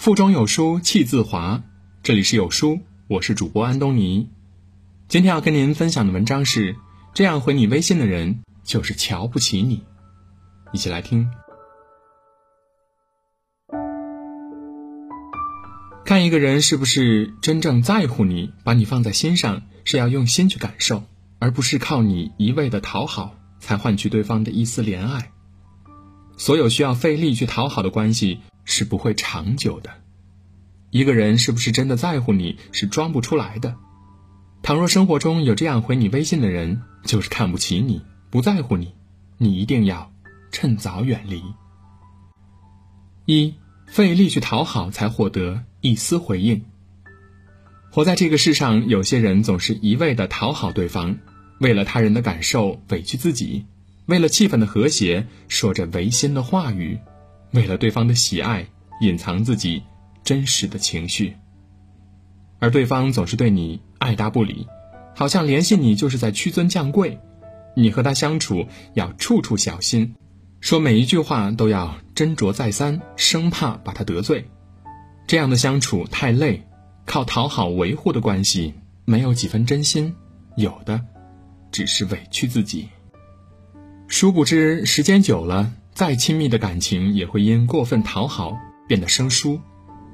腹中有书气自华。这里是有书，我是主播安东尼。今天要跟您分享的文章是：这样回你微信的人，就是瞧不起你。一起来听。看一个人是不是真正在乎你，把你放在心上，是要用心去感受，而不是靠你一味的讨好才换取对方的一丝怜爱。所有需要费力去讨好的关系是不会长久的。一个人是不是真的在乎你，是装不出来的。倘若生活中有这样回你微信的人，就是看不起你，不在乎你，你一定要趁早远离。一费力去讨好，才获得一丝回应。活在这个世上，有些人总是一味的讨好对方，为了他人的感受委屈自己。为了气氛的和谐，说着违心的话语；为了对方的喜爱，隐藏自己真实的情绪。而对方总是对你爱答不理，好像联系你就是在屈尊降贵。你和他相处要处处小心，说每一句话都要斟酌再三，生怕把他得罪。这样的相处太累，靠讨好维护的关系没有几分真心，有的只是委屈自己。殊不知，时间久了，再亲密的感情也会因过分讨好变得生疏；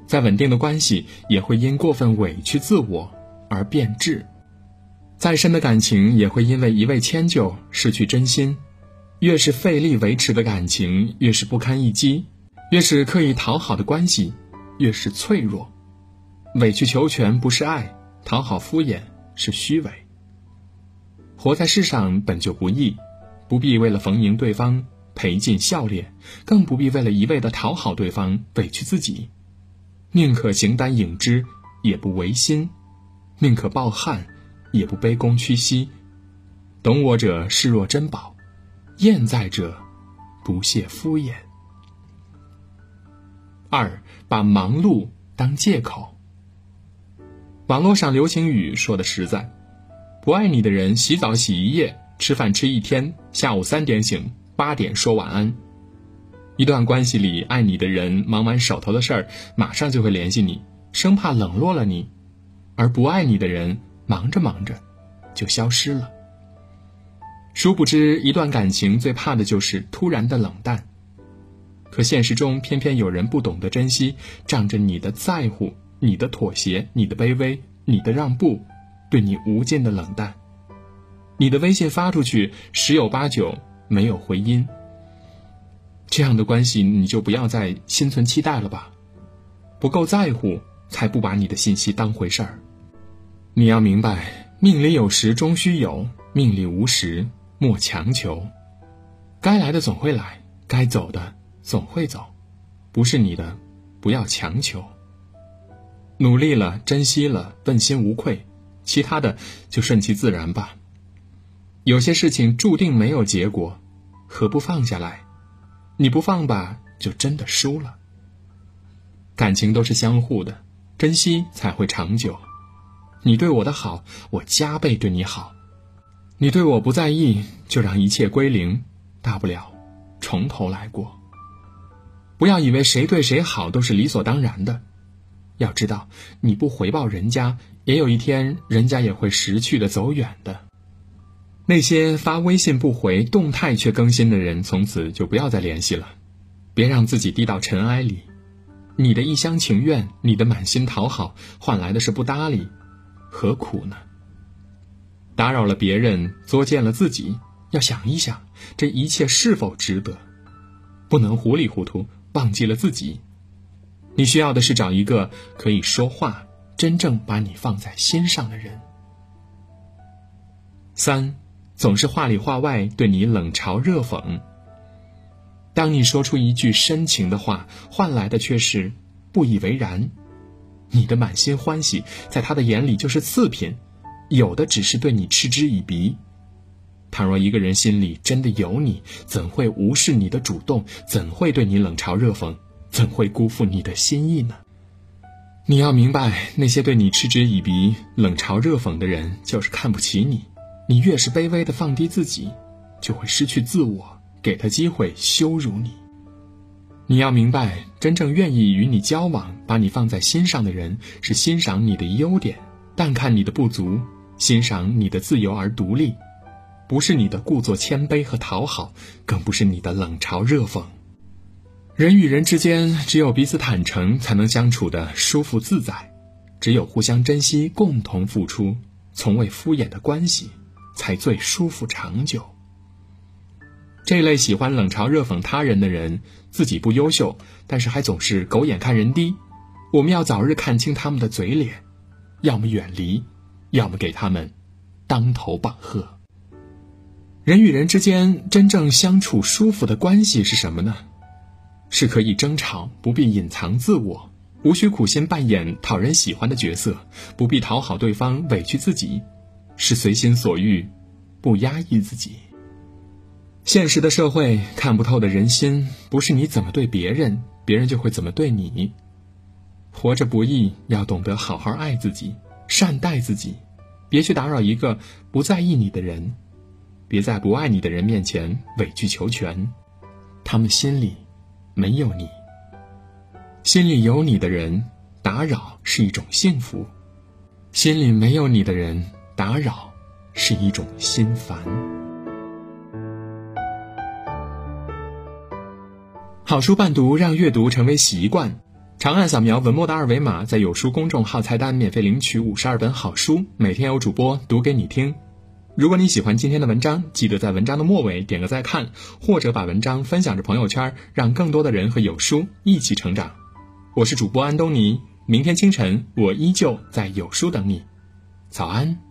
再稳定的关系也会因过分委屈自我而变质；再深的感情也会因为一味迁就失去真心。越是费力维持的感情，越是不堪一击；越是刻意讨好的关系，越是脆弱。委曲求全不是爱，讨好敷衍是虚伪。活在世上本就不易。不必为了逢迎对方赔尽笑脸，更不必为了一味的讨好对方委屈自己。宁可形单影只，也不违心；宁可抱憾，也不卑躬屈膝。懂我者视若珍宝，厌在者不屑敷衍。二，把忙碌当借口。网络上流行语说的实在：不爱你的人，洗澡洗一夜。吃饭吃一天，下午三点醒，八点说晚安。一段关系里，爱你的人忙完手头的事儿，马上就会联系你，生怕冷落了你；而不爱你的人，忙着忙着，就消失了。殊不知，一段感情最怕的就是突然的冷淡。可现实中，偏偏有人不懂得珍惜，仗着你的在乎、你的妥协、你的卑微、你的让步，对你无尽的冷淡。你的微信发出去，十有八九没有回音。这样的关系，你就不要再心存期待了吧。不够在乎，才不把你的信息当回事儿。你要明白，命里有时终须有，命里无时莫强求。该来的总会来，该走的总会走。不是你的，不要强求。努力了，珍惜了，问心无愧，其他的就顺其自然吧。有些事情注定没有结果，何不放下来？你不放吧，就真的输了。感情都是相互的，珍惜才会长久。你对我的好，我加倍对你好；你对我不在意，就让一切归零，大不了从头来过。不要以为谁对谁好都是理所当然的，要知道，你不回报人家，也有一天人家也会识趣的走远的。那些发微信不回、动态却更新的人，从此就不要再联系了。别让自己低到尘埃里。你的一厢情愿，你的满心讨好，换来的是不搭理，何苦呢？打扰了别人，作践了自己，要想一想，这一切是否值得？不能糊里糊涂忘记了自己。你需要的是找一个可以说话、真正把你放在心上的人。三。总是话里话外对你冷嘲热讽。当你说出一句深情的话，换来的却是不以为然。你的满心欢喜，在他的眼里就是次品，有的只是对你嗤之以鼻。倘若一个人心里真的有你，怎会无视你的主动？怎会对你冷嘲热讽？怎会辜负你的心意呢？你要明白，那些对你嗤之以鼻、冷嘲热讽的人，就是看不起你。你越是卑微的放低自己，就会失去自我，给他机会羞辱你。你要明白，真正愿意与你交往、把你放在心上的人，是欣赏你的优点，但看你的不足，欣赏你的自由而独立，不是你的故作谦卑和讨好，更不是你的冷嘲热讽。人与人之间，只有彼此坦诚，才能相处的舒服自在；只有互相珍惜、共同付出、从未敷衍的关系，才最舒服长久。这类喜欢冷嘲热讽他人的人，自己不优秀，但是还总是狗眼看人低。我们要早日看清他们的嘴脸，要么远离，要么给他们当头棒喝。人与人之间真正相处舒服的关系是什么呢？是可以争吵，不必隐藏自我，无需苦心扮演讨人喜欢的角色，不必讨好对方，委屈自己，是随心所欲，不压抑自己。现实的社会看不透的人心，不是你怎么对别人，别人就会怎么对你。活着不易，要懂得好好爱自己，善待自己，别去打扰一个不在意你的人，别在不爱你的人面前委曲求全，他们心里没有你。心里有你的人，打扰是一种幸福；心里没有你的人，打扰是一种心烦。好书伴读，让阅读成为习惯。长按扫描文末的二维码，在有书公众号菜单免费领取五十二本好书，每天有主播读给你听。如果你喜欢今天的文章，记得在文章的末尾点个再看，或者把文章分享至朋友圈，让更多的人和有书一起成长。我是主播安东尼，明天清晨我依旧在有书等你。早安。